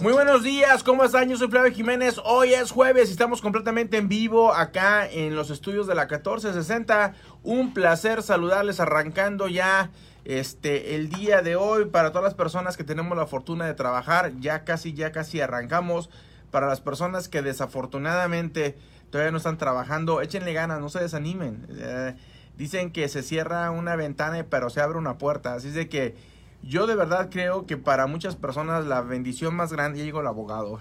Muy buenos días, ¿cómo están? Yo soy Flavio Jiménez. Hoy es jueves y estamos completamente en vivo acá en los estudios de la 1460. Un placer saludarles arrancando ya este el día de hoy para todas las personas que tenemos la fortuna de trabajar. Ya casi, ya casi arrancamos. Para las personas que desafortunadamente todavía no están trabajando, échenle ganas, no se desanimen. Eh, dicen que se cierra una ventana pero se abre una puerta. Así es de que yo de verdad creo que para muchas personas la bendición más grande, ya digo el abogado,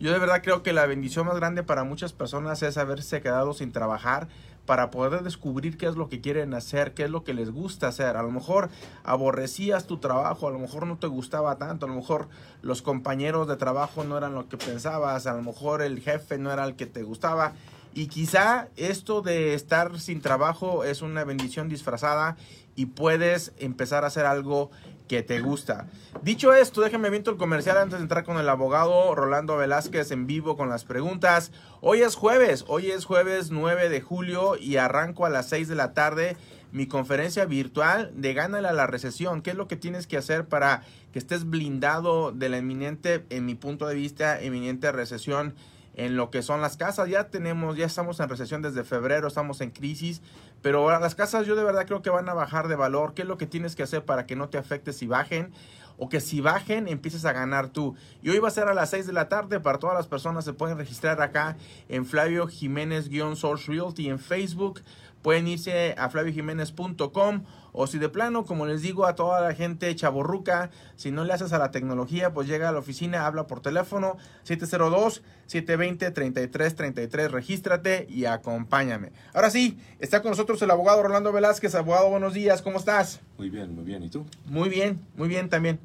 yo de verdad creo que la bendición más grande para muchas personas es haberse quedado sin trabajar para poder descubrir qué es lo que quieren hacer, qué es lo que les gusta hacer. A lo mejor aborrecías tu trabajo, a lo mejor no te gustaba tanto, a lo mejor los compañeros de trabajo no eran lo que pensabas, a lo mejor el jefe no era el que te gustaba. Y quizá esto de estar sin trabajo es una bendición disfrazada y puedes empezar a hacer algo que te gusta. Dicho esto, déjenme viento el comercial antes de entrar con el abogado Rolando Velázquez en vivo con las preguntas. Hoy es jueves, hoy es jueves 9 de julio y arranco a las 6 de la tarde mi conferencia virtual de Gánale a la recesión. ¿Qué es lo que tienes que hacer para que estés blindado de la eminente, en mi punto de vista, eminente recesión? en lo que son las casas. Ya tenemos, ya estamos en recesión desde febrero, estamos en crisis, pero las casas yo de verdad creo que van a bajar de valor. ¿Qué es lo que tienes que hacer para que no te afecte si bajen? O que si bajen empieces a ganar tú. Y hoy va a ser a las 6 de la tarde para todas las personas. Se pueden registrar acá en Flavio Jiménez-Source Realty en Facebook. Pueden irse a flaviojiménez.com o si de plano, como les digo a toda la gente chaborruca, si no le haces a la tecnología, pues llega a la oficina, habla por teléfono 702-720-3333, regístrate y acompáñame. Ahora sí, está con nosotros el abogado Rolando Velázquez. Abogado, buenos días, ¿cómo estás? Muy bien, muy bien. ¿Y tú? Muy bien, muy bien también.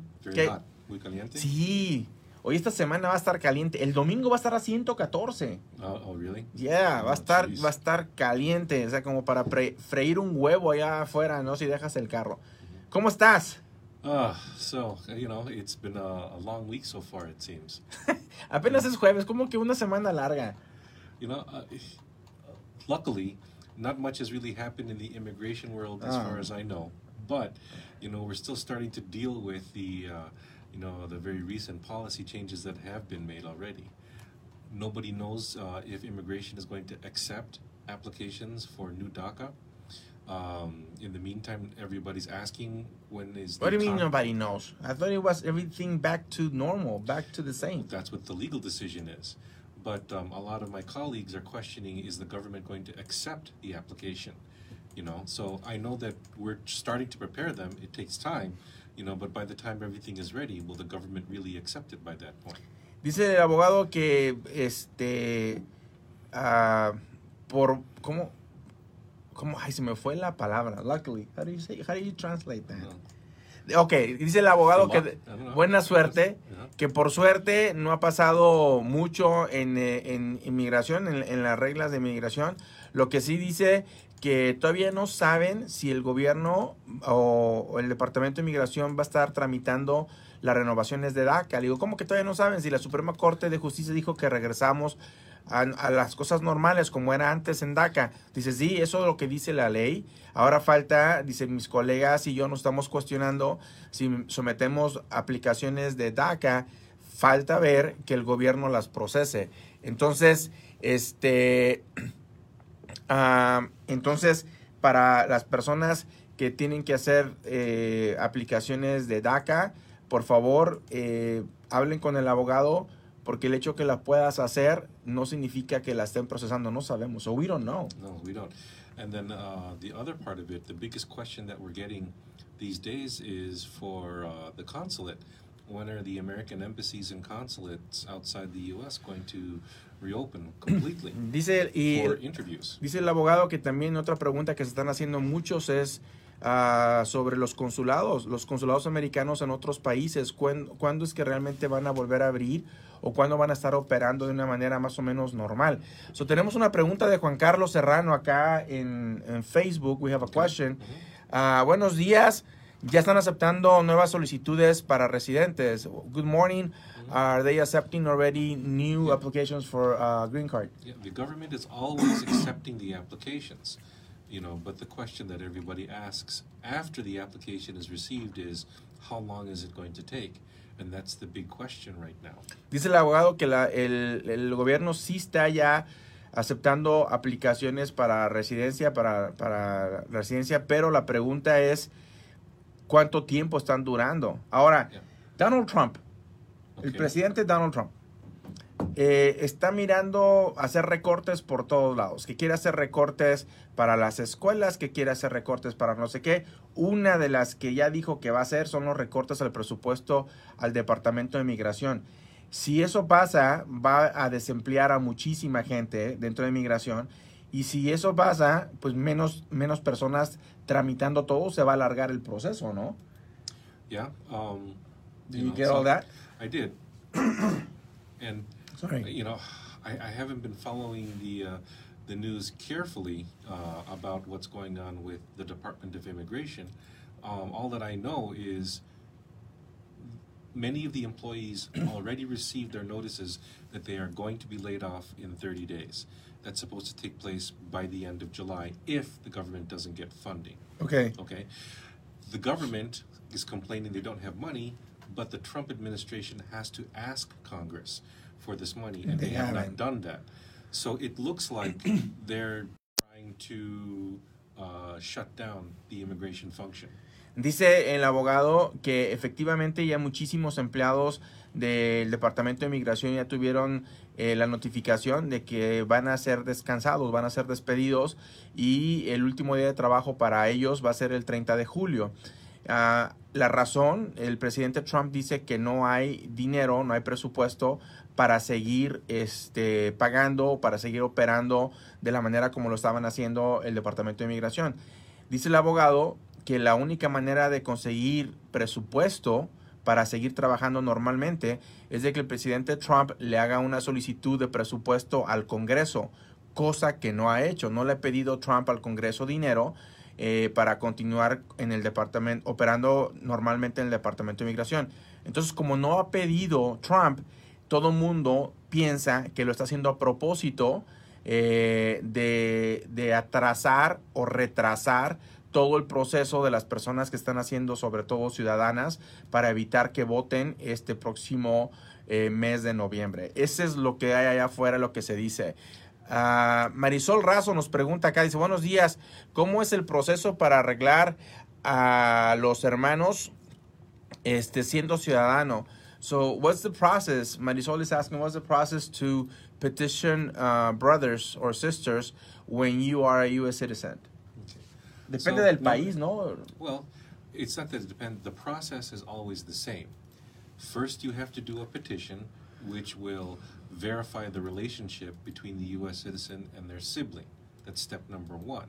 Muy caliente. Sí, Hoy esta semana va a estar caliente. El domingo va a estar a 114. Oh, oh really? Yeah, va a oh, estar va a estar caliente, o sea, como para freír un huevo allá afuera, ¿no? Si dejas el carro. ¿Cómo estás? Ah, so, you know, it's been a, long week so far it seems. Apenas es jueves, como que una semana larga. You know, uh, luckily, not much has really happened in the immigration world as ah. far as I know, but you know, we're still starting to deal with the uh, you know, the very recent policy changes that have been made already. Nobody knows uh, if immigration is going to accept applications for new DACA. Um, in the meantime, everybody's asking when is. What do you mean nobody knows? I thought it was everything back to normal, back to the same. That's what the legal decision is. But um, a lot of my colleagues are questioning: Is the government going to accept the application? You know, so I know that we're starting to prepare them. It takes time, you know, but by the time everything is ready, will the government really accept it by that point? Dice el abogado que este uh, por cómo cómo ay se me fue la palabra luckily how do you say how do you translate that no. Ok, dice el abogado que buena suerte, que por suerte no ha pasado mucho en, eh, en inmigración, en, en, las reglas de inmigración. Lo que sí dice que todavía no saben si el gobierno o, el Departamento de Inmigración va a estar tramitando las renovaciones de DACA. Le digo, ¿cómo que todavía no saben? Si la Suprema Corte de Justicia dijo que regresamos a, las cosas normales como era antes en DACA. Dice, sí, eso es lo que dice la ley. Ahora falta, dice, mis colegas y yo nos estamos cuestionando si sometemos aplicaciones de DACA. Falta ver que el gobierno las procese. Entonces, este... Ah, entonces, para las personas que tienen que hacer eh, aplicaciones de DACA, por favor, eh, hablen con el abogado porque el hecho que la puedas hacer no significa que la estén procesando, no sabemos. So we don't know. No, we don't. And then uh, the other part of it, the biggest question that we're getting these days is for uh, the consulate. When are the American embassies and consulates outside the U.S. going to reopen completely dice, y for interviews? Dice el abogado que también otra pregunta que se están haciendo muchos es uh, sobre los consulados, los consulados americanos en otros países. ¿Cuándo, ¿Cuándo es que realmente van a volver a abrir? o cuándo van a estar operando de una manera más o menos normal. So, tenemos una pregunta de Juan Carlos Serrano acá en, en Facebook. We have a question. Uh, buenos días. Ya están aceptando nuevas solicitudes para residentes. Good morning. Are they accepting already new applications for uh, green card? Yeah, the government is always accepting the applications, you know. But the question that everybody asks after the application is received is, how long is it going to take? And that's the big question right now. Dice el abogado que la- el, el gobierno sí está ya aceptando aplicaciones para residencia, para, para residencia, pero la pregunta es cuánto tiempo están durando. Ahora, Yeah. Donald Trump, el presidente Donald Trump, eh, está mirando hacer recortes por todos lados, que quiere hacer recortes para las escuelas, que quiere hacer recortes para no sé qué. Una de las que ya dijo que va a hacer son los recortes al presupuesto al Departamento de Migración. Si eso pasa, va a desemplear a muchísima gente dentro de migración. Y si eso pasa, pues menos, menos personas tramitando todo, se va a alargar el proceso, ¿no? Yeah. Um, Did you know, get so all that? I did. and Sorry. you know, I, I haven't been following the uh, the news carefully uh, about what's going on with the Department of Immigration. Um, all that I know is many of the employees already received their notices that they are going to be laid off in 30 days. That's supposed to take place by the end of July if the government doesn't get funding. Okay. Okay. The government is complaining they don't have money, but the Trump administration has to ask Congress for this money, and They they, have not done that. So it looks like they're trying to uh, shut down the immigration function. Dice el abogado que efectivamente ya muchísimos empleados del Departamento de Migración ya tuvieron eh, la notificación de que van a ser descansados, van a ser despedidos y el último día de trabajo para ellos va a ser el 30 de julio. Ah, la razón, el presidente Trump dice que no hay dinero, no hay presupuesto para seguir este, pagando, para seguir operando de la manera como lo estaban haciendo el Departamento de Migración. Dice el abogado que la única manera de conseguir presupuesto para seguir trabajando normalmente es de que el presidente Trump le haga una solicitud de presupuesto al Congreso, cosa que no ha hecho. No le ha pedido Trump al Congreso dinero eh, para continuar en el departamento, operando normalmente en el Departamento de Migración. Entonces, como no ha pedido Trump, todo mundo piensa que lo está haciendo a propósito eh, de, de atrasar o retrasar todo el proceso de las personas que están haciendo, sobre todo ciudadanas, para evitar que voten este próximo eh, mes de noviembre. Ese es lo que hay allá afuera, lo que se dice. Ah, Marisol Razo nos pregunta acá, dice, buenos días, ¿cómo es el proceso para arreglar a los hermanos este, siendo ciudadano? So, what's the process? Marisol is asking, what's the process to petition uh, brothers or sisters when you are a U.S. citizen? Depende So, del no- país, ¿no? Well, it's not that it depends. The process is always the same. First, you have to do a petition, which will verify the relationship between the U.S. citizen and their sibling. That's step number one.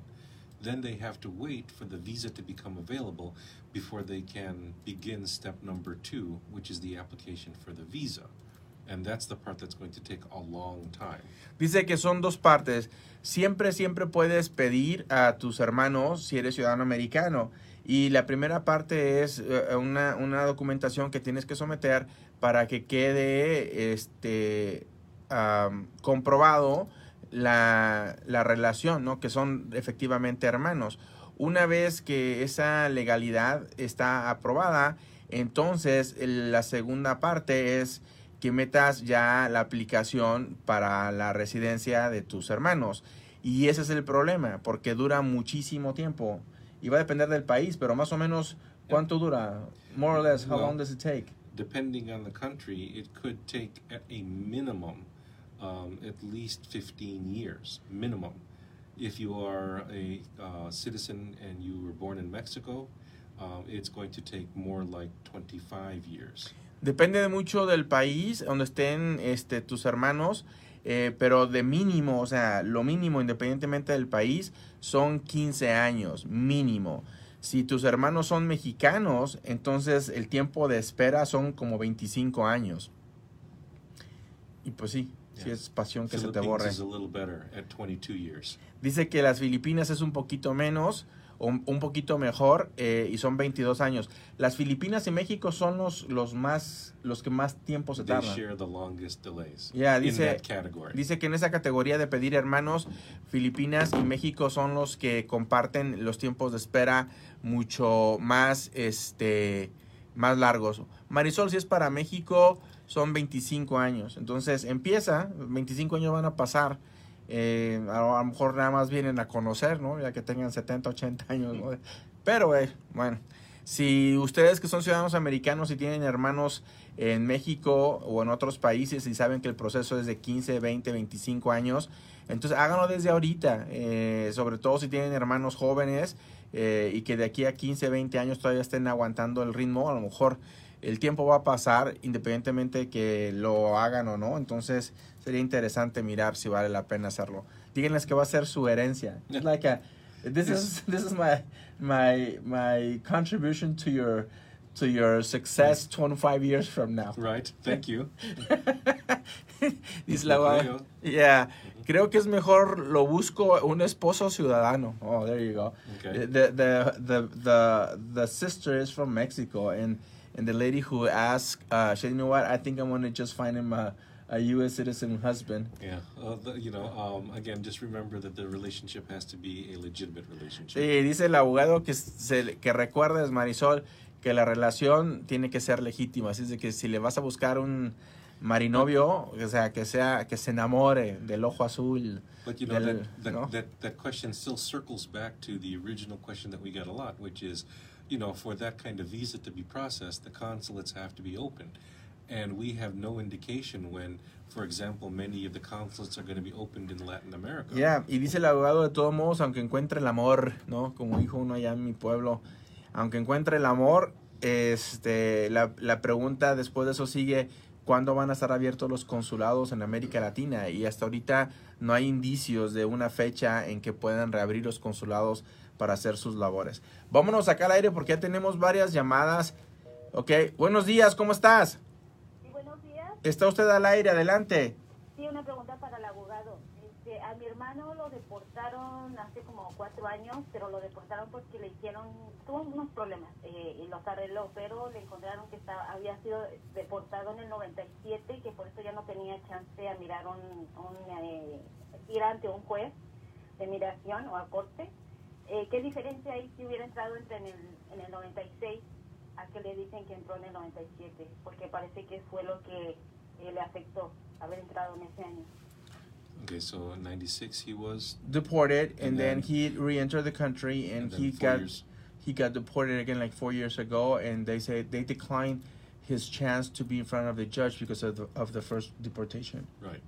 Then they have to wait for the visa to become available before they can begin step number two, which is the application for the visa. And that's the part that's going to take a long time. Dice que son dos partes. Siempre, siempre puedes pedir a tus hermanos si eres ciudadano americano. Y la primera parte es eh, una, una documentación que tienes que someter para que quede este, am, comprobado la, la relación, ¿no? Que son efectivamente hermanos. Una vez que esa legalidad está aprobada, entonces la segunda parte es que metas ya la aplicación para la residencia de tus hermanos. Y ese es el problema, porque dura muchísimo tiempo. Y va a depender del país, pero más o menos, ¿cuánto dura? More or less, how Well, long does it take? depending on the country, it could take at a minimum um, at least 15 years, minimum. If you are a uh, citizen and you were born in Mexico, um, it's going to take more like 25 years. Depende de mucho del país donde estén este, tus hermanos, eh, pero de mínimo, o sea, lo mínimo independientemente del país, son 15 años, mínimo. Si tus hermanos son mexicanos, entonces el tiempo de espera son como 25 años. Y pues sí, sí Yeah. es pasión que se te borre. is a little better at 22 years. Dice que las Filipinas es un poquito menos, un, un poquito mejor, eh, y son 22 años. Las Filipinas y México son los, los más, los que más tiempo se tardan. Yeah, dice-. Dice que en esa categoría de pedir hermanos, Filipinas y México son los que comparten los tiempos de espera mucho más, este, más largos. Marisol, si es para México, son 25 años. Entonces empieza, 25 años van a pasar. Eh, a, lo mejor nada más vienen a conocer, ¿no? Ya que tengan 70, 80 años, ¿no? Pero, eh, bueno, si ustedes que son ciudadanos americanos y tienen hermanos en México o en otros países y saben que el proceso es de 15, 20, 25 años, entonces háganlo desde ahorita, eh, sobre todo si tienen hermanos jóvenes eh, y que de aquí a 15, 20 años todavía estén aguantando el ritmo, a lo mejor el tiempo va a pasar independientemente de que lo hagan o no, entonces sería interesante mirar si vale la pena hacerlo. Díganles que va a ser su herencia. It's like a, this is this is my my my contribution to your to your success 25 years from now. Right. Thank you. Dice la Yeah. Creo que es mejor lo busco un esposo ciudadano. Oh, there you go. Okay. The, the the the the sister is from Mexico and and the lady who asked uh she said, you know what? I think I'm going to just find him a a US citizen husband. Yeah. Uh, the, you know, um, again, just remember that the relationship has to be a legitimate relationship. Sí, dice el abogado que se, que recuerdes Marisol que la relación tiene que ser legítima, así es de que si le vas a buscar un marinovio, o sea, que sea que se enamore del ojo azul. But you know, del- that, that, ¿no? that, that question still circles back to the original question that we get a lot, which is, you know, for that kind of visa to be processed, the consulates have to be open. And we have no indication when, for example, many of the consulates are going to be opened in Latin America. Ya, y dice el abogado de todos modos, aunque encuentre el amor, ¿no? Como dijo uno allá en mi pueblo, aunque encuentre el amor, este, la, la pregunta después de eso sigue, ¿cuándo van a estar abiertos los consulados en América Latina? Y hasta ahorita no hay indicios de una fecha en que puedan reabrir los consulados para hacer sus labores. Vámonos acá al aire porque ya tenemos varias llamadas. Ok, buenos días, ¿cómo estás? Sí, buenos días. Está usted al aire, adelante. Sí, una pregunta para el abogado. A mi hermano lo deportaron hace como cuatro años, pero lo deportaron porque le hicieron, tuvo unos problemas eh, y los arregló, pero le encontraron que estaba, había sido deportado en el 97 y que por eso ya no tenía chance a mirar un, un, eh, ir ante un juez de migración o a corte. Eh, ¿Qué diferencia hay si hubiera entrado entre en el, en el 96 a que le dicen que entró en el 97? Porque parece que fue lo que eh, le afectó haber entrado en ese año. Okay, so in 96 he was, deported and, And then, then- he re-entered the country and, and he got years. he got deported again like four years ago and they said they declined his chance to be in front of the judge because of the, of the first deportation Right.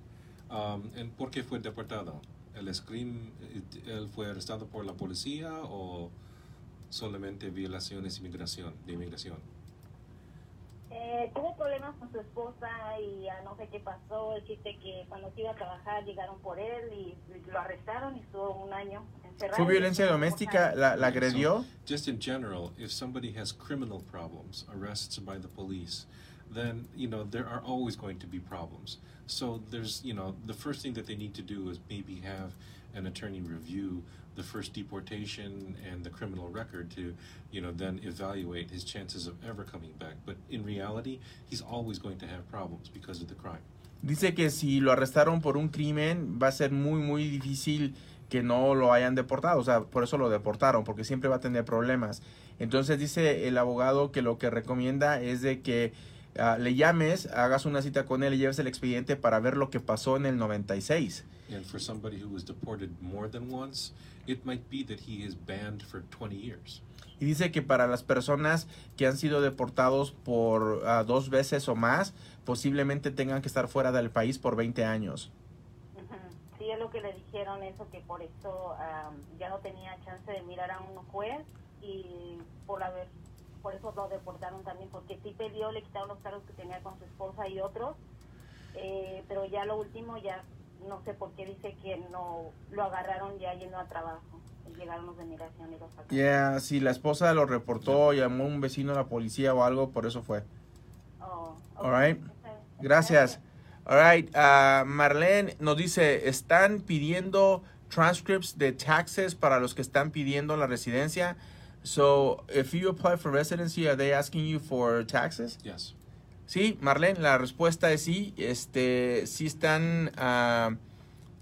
Um, and ¿Por qué fue deportado? ¿El scream, él fue arrestado por la policía o solamente violaciones inmigración, de inmigración? Eh, tuvo problemas con su esposa y ya no sé qué pasó. El chiste que cuando se iba a trabajar llegaron por él y lo arrestaron y estuvo un año encerrado. fue violencia doméstica la, la Okay, so agredió just in general, if somebody has criminal problems, arrests by the police, then you know there are always going to be problems. So there's you know the first thing that they need to do is maybe have an attorney review the first deportation and the criminal record to you know then evaluate his chances of ever coming back. But in reality, he's always going to have problems because of the crime. dice que si lo arrestaron por un crimen va a ser muy muy difícil que no lo hayan deportado o sea por eso lo deportaron porque siempre va a tener problemas entonces dice el abogado que lo que recomienda es de que ah, le llames hagas una cita con él y lleves el expediente para ver lo que pasó en el 96 And for somebody who was deported more than once, it might be that he is banned for 20 years. Y dice que para las personas que han sido deportados por ah, dos veces o más, posiblemente tengan que estar fuera del país por 20 años. Sí, es lo que le dijeron eso, que por eso am, ya no tenía chance de mirar a un juez y por haber, por eso lo deportaron también, porque sí peleó, le quitaron los cargos que tenía con su esposa y otros, eh, pero ya lo último ya no sé por qué dice que no lo agarraron ya yendo a trabajo. Llegaron los de migración y los sacaron. Ya, si la esposa lo reportó, llamó un vecino a la policía o algo, por eso fue. Oh. All right. Gracias. All right, ah, Marlene nos dice, están pidiendo transcripts de taxes para los que están pidiendo la residencia. So, if you apply for residency, are they asking you for taxes? Yes. Sí, Marlene, la respuesta es sí. Este, sí están ah,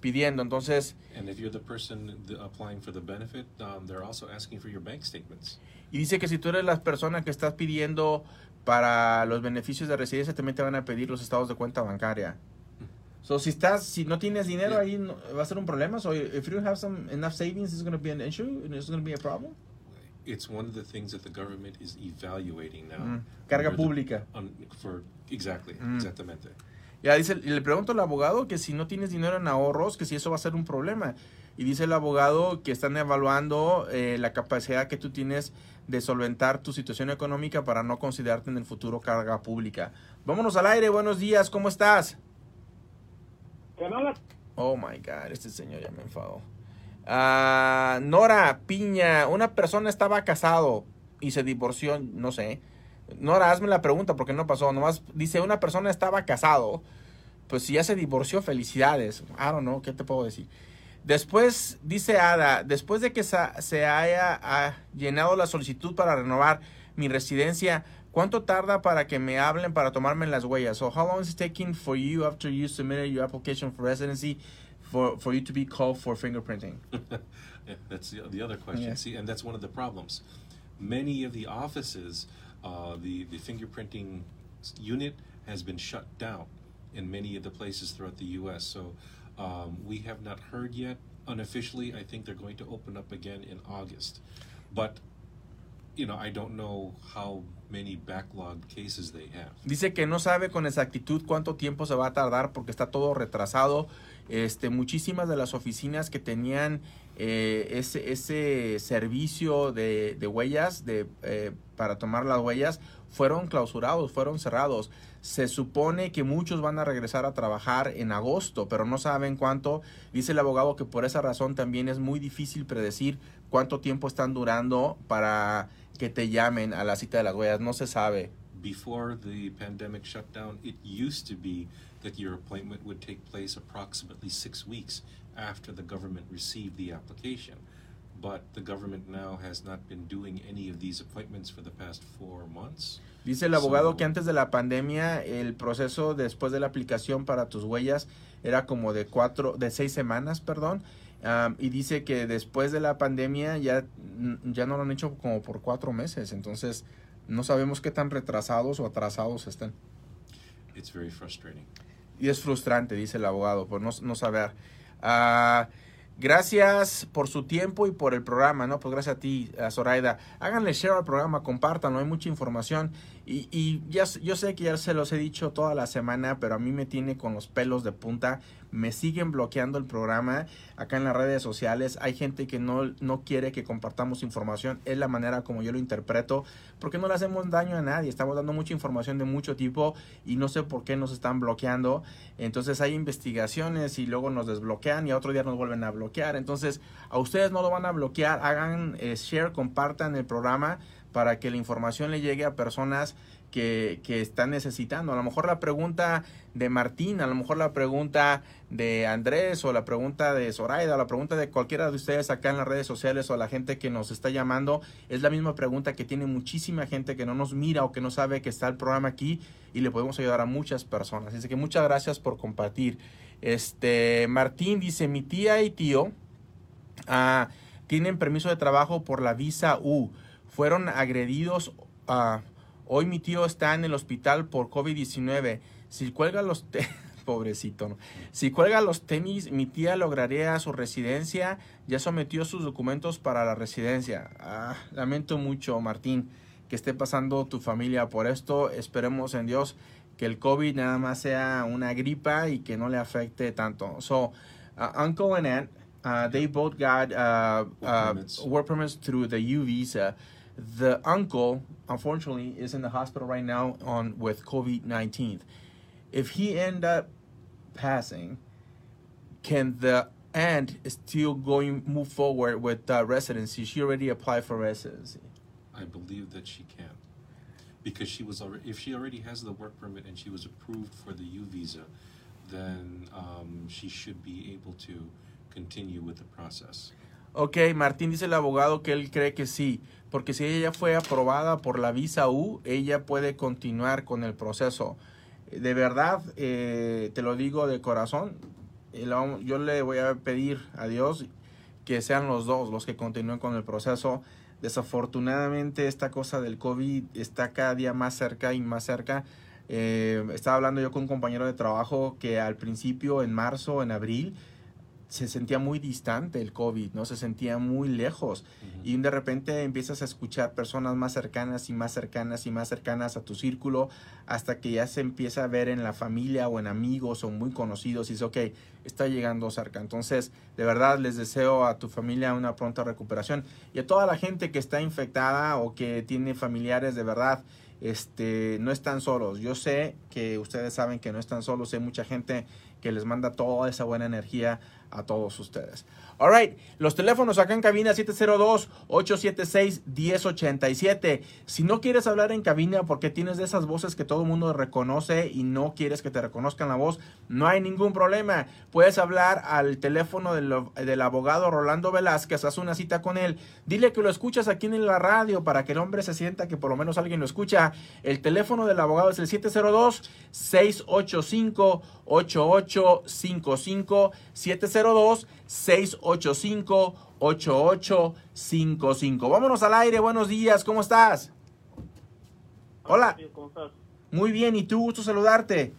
pidiendo. Entonces, And if you're the person applying for the benefit, um, they're also asking for your bank statements. y dice que si tú eres la persona que estás pidiendo para los beneficios de residencia también te van a pedir los estados de cuenta bancaria. So, si estás, si no tienes dinero Yeah. ahí, no- va a ser un problema. So, if you don't have some enough savings, it's going to be an issue and it's going to be a problem. It's one of the things that the government is evaluating now. Mm. Carga under the- pública. on- for exactly, Mm. exactamente. Ya dice, y le pregunto al abogado que si no tienes dinero en ahorros, que si eso va a ser un problema. Y dice el abogado que están evaluando eh, la capacidad que tú tienes de solventar tu situación económica para no considerarte en el futuro carga pública. Vámonos al aire, buenos días, ¿cómo estás? Oh my God, este señor ya me enfadó. Ah, Nora Piña, una persona estaba casado y se divorció, no sé. Nora, hazme la pregunta porque no pasó. Nomás dice, una persona estaba casado. Pues si ya se divorció, felicidades. I don't know, ¿qué te puedo decir? Después, dice Ada, después de que se haya llenado la solicitud para renovar mi residencia, ¿cuánto tarda para que me hablen para tomarme las huellas? So, how long is it taking for you after you submitted your application for residency for, for you to be called for fingerprinting? Yeah, that's the, the other question. Yeah. See, and that's one of the problems. Many of the offices, uh, the the fingerprinting unit has been shut down in many of the places throughout the U.S. So um, we have not heard yet. Unofficially, I think they're going to open up again in August, but you know, I don't know how many backlogged cases they have. Dice que no sabe con exactitud cuánto tiempo se va a tardar porque está todo retrasado. Este, muchísimas de las oficinas que tenían eh, ese, ese servicio de, de huellas de, eh, para tomar las huellas fueron clausurados, fueron cerrados. Se supone que muchos van a regresar a trabajar en agosto, pero no saben cuánto. Dice el abogado que por esa razón también es muy difícil predecir cuánto tiempo están durando para que te llamen a la cita de las huellas. No se sabe. before the pandemic shutdown, it used to be that your appointment would take place approximately six weeks after the government received the application. But the government now has not been doing any of these appointments for the past four months. Dice el abogado So- que antes de la pandemia el proceso después de la aplicación para tus huellas era como de cuatro, de seis semanas, perdón. Am, y dice que después de la pandemia ya, ya no lo han hecho como por cuatro meses. Entonces no sabemos qué tan retrasados o atrasados están. It's very frustrating. Y es frustrante, dice el abogado, por no, no saber. Ah, gracias por su tiempo y por el programa, ¿no? Pues gracias a ti, a Zoraida. Háganle share al programa, compártanlo, hay mucha información. Y, y ya, yo sé que ya se los he dicho toda la semana, pero a mí me tiene con los pelos de punta. Me siguen bloqueando el programa acá en las redes sociales. Hay gente que no, no quiere que compartamos información. Es la manera como yo lo interpreto. Porque no le hacemos daño a nadie. Estamos dando mucha información de mucho tipo y no sé por qué nos están bloqueando. Entonces hay investigaciones y luego nos desbloquean y otro día nos vuelven a bloquear. Entonces a ustedes no lo van a bloquear. Hagan eh, share, compartan el programa para que la información le llegue a personas que, que están necesitando. A lo mejor la pregunta de Martín, a lo mejor la pregunta de Andrés o la pregunta de Zoraida, o la pregunta de cualquiera de ustedes acá en las redes sociales o la gente que nos está llamando, es la misma pregunta que tiene muchísima gente que no nos mira o que no sabe que está el programa aquí y le podemos ayudar a muchas personas. Así que muchas gracias por compartir. Este Martín dice, mi tía y tío ah, tienen permiso de trabajo por la visa U. Fueron agredidos. ah, hoy mi tío está en el hospital por COVID-19. Si cuelga los... Pobrecito, ¿no? Si cuelga los tenis, mi tía lograría su residencia. Ya sometió sus documentos para la residencia. Ah, lamento mucho, Martín, que esté pasando tu familia por esto. Esperemos en Dios que el COVID nada más sea una gripa y que no le afecte tanto. So, uh, Uncle and Aunt, uh, they both got uh, Work uh, permits. work permits through the U visa. The uncle, unfortunately, is in the hospital right now on with COVID nineteen. If he end up passing, can the aunt still going move forward with the residency? She already applied for residency. I believe that she can. Because she was already, if she already has the work permit and she was approved for the U visa, then um, she should be able to continue with the process. Ok, Martín dice el abogado que él cree que sí, porque si ella fue aprobada por la visa U, ella puede continuar con el proceso. De verdad, eh, te lo digo de corazón, eh, yo le voy a pedir a Dios que sean los dos los que continúen con el proceso Desafortunadamente esta cosa del COVID está cada día más cerca y más cerca. Eh, estaba hablando yo con un compañero de trabajo que al principio, en marzo, en abril, se sentía muy distante el COVID, ¿no? Se sentía muy lejos. Y de repente empiezas a escuchar personas más cercanas y más cercanas y más cercanas a tu círculo hasta que ya se empieza a ver en la familia o en amigos o muy conocidos y dice, ok, está llegando cerca. Entonces, de verdad les deseo a tu familia una pronta recuperación y a toda la gente que está infectada o que tiene familiares de verdad este, no están solos. Yo sé que ustedes saben que no están solos. Hay mucha gente que les manda toda esa buena energía a todos ustedes. All right, los teléfonos acá en cabina 702-876-1087. Si no quieres hablar en cabina porque tienes de esas voces que todo el mundo reconoce y no quieres que te reconozcan la voz, no hay ningún problema. Puedes hablar al teléfono del, del abogado Rolando Velázquez, haz una cita con él. Dile que lo escuchas aquí en la radio para que el hombre se sienta que por lo menos alguien lo escucha. El teléfono del abogado es el 702-685-8855. 702 685-8855. Vámonos al aire, buenos días, ¿cómo estás? Hola. ¿Cómo estás? Muy bien, ¿y tú? Gusto saludarte.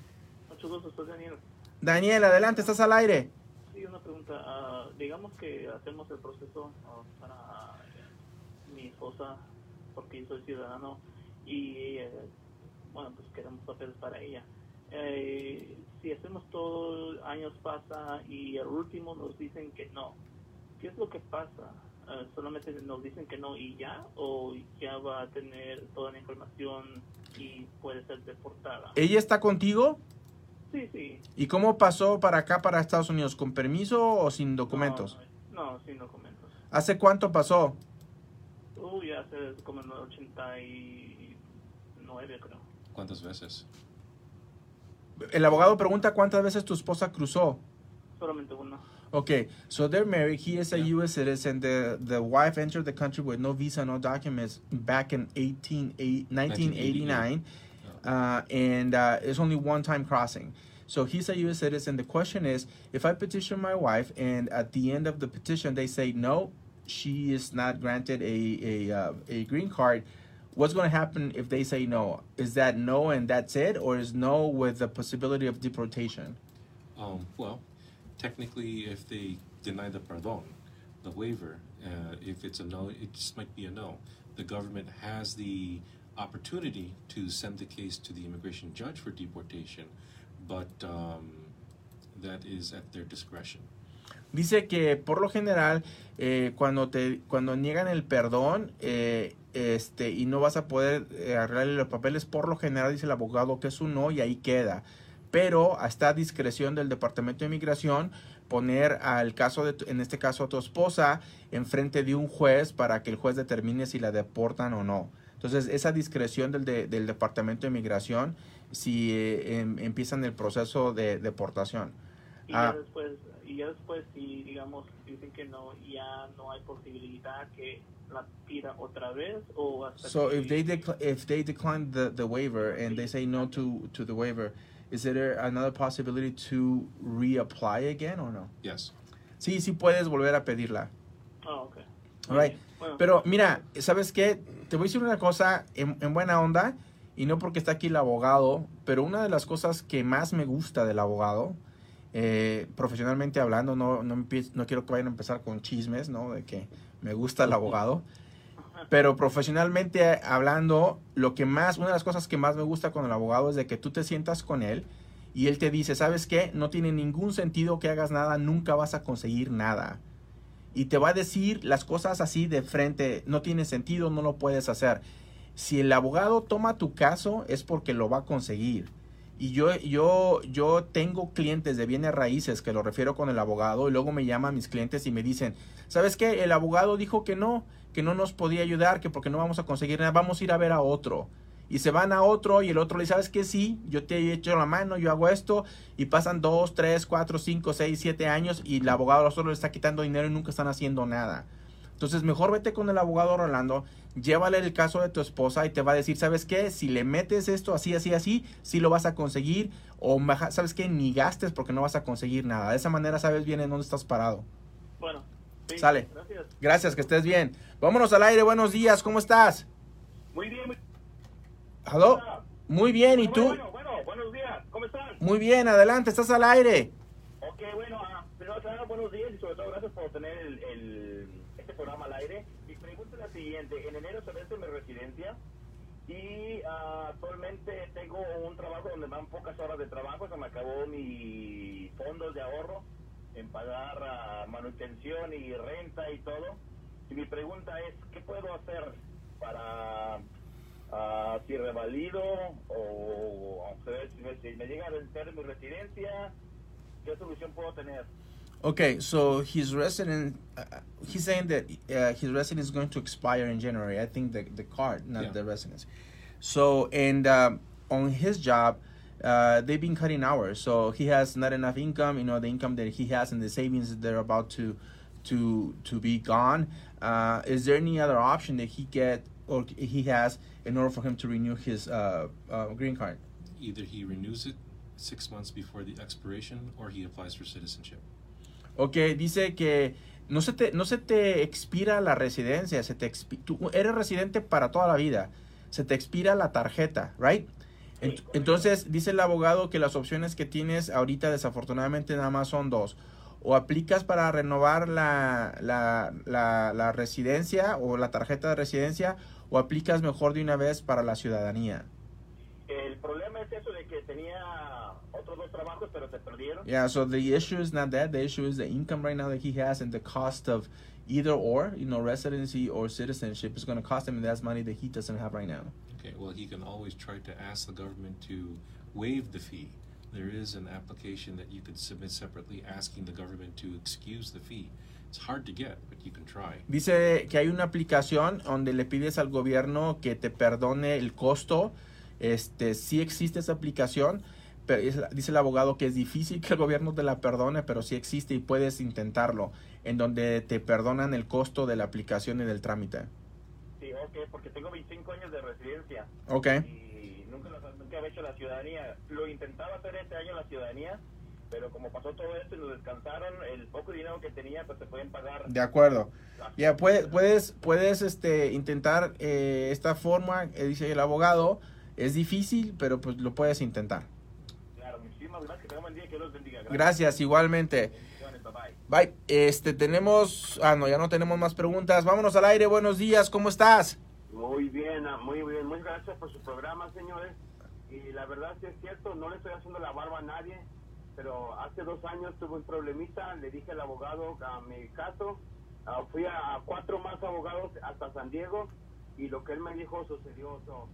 Mucho gusto, soy Daniel. Daniel, adelante, estás al aire. Sí, una pregunta. ah, digamos que hacemos el proceso ah, para eh, mi esposa, porque yo soy ciudadano, y eh, bueno, pues queremos papeles para ella. Eh, si hacemos todo, años pasa y al último nos dicen que no. ¿Qué es lo que pasa? Ah, ¿Solamente nos dicen que no y ya? ¿O ya va a tener toda la información y puede ser deportada? ¿Ella está contigo? Sí, sí. ¿Y cómo pasó para acá, para Estados Unidos? ¿Con permiso o sin documentos? No, no, sin documentos. ¿Hace cuánto pasó? Uy, hace como en el 89, creo. ¿Cuántas veces? El abogado pregunta cuántas veces tu esposa cruzó. Solamente uno. Okay, so they're married. He is a Yeah. U.S. citizen. The the wife entered the country with no visa, no documents back in 18, eight- 1989, uh, and uh, it's only one time crossing. So he's a U.S. citizen. The question is, if I petition my wife, and at the end of the petition they say no, she is not granted a a uh, a green card. What's going to happen if they say no? Is that no and that's it, or is no with the possibility of deportation? Um, well, technically, if they deny the pardon, the waiver, uh, if it's a no, it just might be a no. The government has the opportunity to send the case to the immigration judge for deportation, but um, that is at their discretion. Dice que por lo general eh, cuando te cuando niegan el perdón eh, este y no vas a poder eh, arreglarle los papeles por lo general dice el abogado que es un no y ahí queda. Pero hasta discreción del departamento de inmigración poner al caso de en este caso a tu esposa enfrente de un juez para que el juez determine si la deportan o no. Entonces esa discreción del, de- del departamento de inmigración si eh, em- empiezan el proceso de deportación. Y Ah. después, y ya después si digamos dicen que no, ya no hay posibilidad que la pida otra vez o hasta So que- if they if they decline the, the waiver and they say no to, to the waiver, is there another possibility to reapply again or no? Yes. Sí, sí puedes volver a pedirla. Ah, ok. Alright. Bueno, Pero mira, ¿sabes qué? Te voy a decir una cosa en, en buena onda y no porque está aquí el abogado, pero una de las cosas que más me gusta del abogado, eh, profesionalmente hablando, no, no, no quiero que vayan a empezar con chismes, ¿no? De que me gusta el abogado. Pero profesionalmente hablando, lo que más, una de las cosas que más me gusta con el abogado es de que tú te sientas con él y él te dice, ¿sabes qué? No tiene ningún sentido que hagas nada, nunca vas a conseguir nada. Y te va a decir las cosas así de frente, no tiene sentido, no lo puedes hacer. Si el abogado toma tu caso es porque lo va a conseguir. Y yo, yo, yo tengo clientes de bienes raíces que lo refiero con el abogado y luego me llaman mis clientes y me dicen, ¿sabes qué? El abogado dijo que no, que no nos podía ayudar, que porque no vamos a conseguir nada, vamos a ir a ver a otro. Y se van a otro y el otro le dice, ¿sabes qué? Sí, yo te he hecho la mano, yo hago esto. Y pasan dos, tres, cuatro, cinco, seis, siete años y el abogado solo le está quitando dinero y nunca están haciendo nada. Entonces mejor vete con el abogado Rolando, llévale el caso de tu esposa y te va a decir, ¿sabes qué? Si le metes esto así, así, así, sí lo vas a conseguir. O ¿sabes qué? Ni gastes porque no vas a conseguir nada. De esa manera sabes bien en dónde estás parado. bueno, Sí, Sale. Gracias. Gracias, que estés bien. Vámonos al aire, buenos días, ¿cómo estás? Muy bien. Muy, ¿Aló? Muy bien, ¿y tú? Bueno, bueno, buenos días. ¿Cómo están? Muy bien, adelante, estás al aire. Ok, bueno, ah, primero buenos días y sobre todo gracias por tener el, el- este programa al aire. Mi pregunta es la En enero se vence mi residencia y ah, actualmente tengo un trabajo donde dan pocas horas de trabajo. Se me acabó mi fondos de ahorro en pagar ah, manutención y renta y todo. Y mi pregunta es, ¿qué puedo hacer para ah, si revalido o aunque si si me llega a vencer mi residencia? ¿Qué solución puedo tener? Okay, so his resident, uh, he's saying that uh, his residence is going to expire in January. I think the the card, not Yeah. the residence. So and um, on his job, uh, they've been cutting hours, so he has not enough income. You know, the income that he has and the savings that are about to to to be gone. Uh, is there any other option that he get or he has in order for him to renew his uh, uh, green card? Either he renews it six months before the expiration or he applies for citizenship. Ok, dice que no se te, no se te expira la residencia, se te expi- tú eres residente para toda la vida, se te expira la tarjeta, right? Ent- entonces dice el abogado que las opciones que tienes ahorita desafortunadamente nada más son dos. O aplicas para renovar la, la, la, la residencia o la tarjeta de residencia o aplicas mejor de una vez para la ciudadanía. El problema es eso de que tenía otros dos trabajos, pero se perdieron. Yeah, so the issue is not that. The issue is the income right now that he has and the cost of either or, you know, residency or citizenship is going to cost him, and that's money that he doesn't have right now. Okay, well, he can always try to ask the government to waive the fee. There is an application that you could submit separately asking the government to excuse the fee. It's hard to get, but you can try. Dice que hay una aplicación donde le pides al gobierno que te perdone el costo. Este, sí existe esa aplicación, pero es- dice el abogado que es difícil que el gobierno te la perdone, pero sí existe y puedes intentarlo, en donde te perdonan el costo de la aplicación y del trámite. Sí, ok, porque tengo 25 años de residencia Ok. y nunca, lo- nunca había hecho la ciudadanía. Lo intentaba hacer este año la ciudadanía, pero como pasó todo esto y nos descansaron, el poco dinero que tenía, pues se pueden pagar. De acuerdo. Ya puedes, puedes, puedes este, intentar eh, esta forma, eh, dice el abogado. Es difícil, pero pues lo puedes intentar. Claro, muchísimas gracias. Que tengan buen día y que Dios los bendiga. Gracias, igualmente. Bye bye. Bye. Este, tenemos. Ah, no, ya no tenemos más preguntas. Vámonos al aire. Buenos días, ¿cómo estás? Muy bien, ah, muy bien. Muchas gracias por su programa, señores. Y la verdad sí es cierto, no le estoy haciendo la barba a nadie, pero hace dos años tuve un problemita, le dije al abogado a mi caso, ah, fui a, a cuatro más abogados hasta San Diego y lo que él me dijo sucedió. So,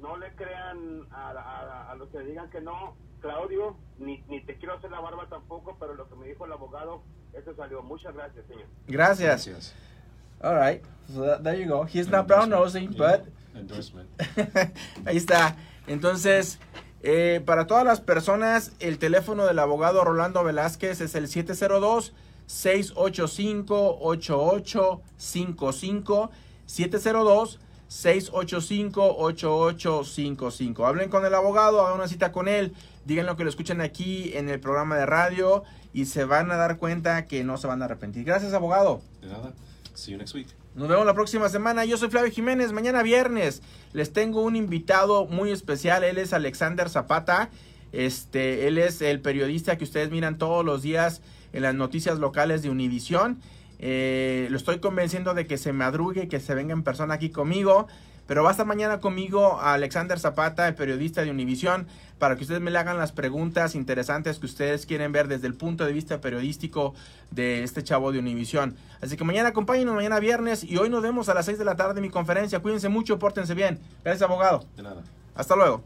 no le crean a, a- a los que digan que no, Claudio, ni, ni te quiero hacer la barba tampoco, pero lo que me dijo el abogado, eso salió. Muchas gracias, señor. Gracias. Gracias. All right. So that- there you go. He's not brown nosing, Yeah, but. Endorsement. Ahí está. Entonces, eh, para todas las personas, el teléfono del abogado Rolando Velázquez es el 702-685-8855. 702-685-8855. Hablen con el abogado, hagan una cita con él, digan lo que lo escuchan aquí en el programa de radio y se van a dar cuenta que no se van a arrepentir. Gracias, abogado. De nada. See you next week. Nos vemos la próxima semana. Yo soy Flavio Jiménez. Mañana viernes les tengo un invitado muy especial. Él es Alexander Zapata. Este, él es el periodista que ustedes miran todos los días en las noticias locales de Univisión. Eh, lo estoy convenciendo de que se madrugue, que se venga en persona aquí conmigo. Pero va a estar mañana conmigo Alexander Zapata, el periodista de Univisión, para que ustedes me le hagan las preguntas interesantes que ustedes quieren ver desde el punto de vista periodístico de este chavo de Univisión. Así que mañana acompáñenos, mañana viernes, y hoy nos vemos a las 6 de la tarde en mi conferencia. Cuídense mucho, pórtense bien. Gracias, abogado. De nada. Hasta luego.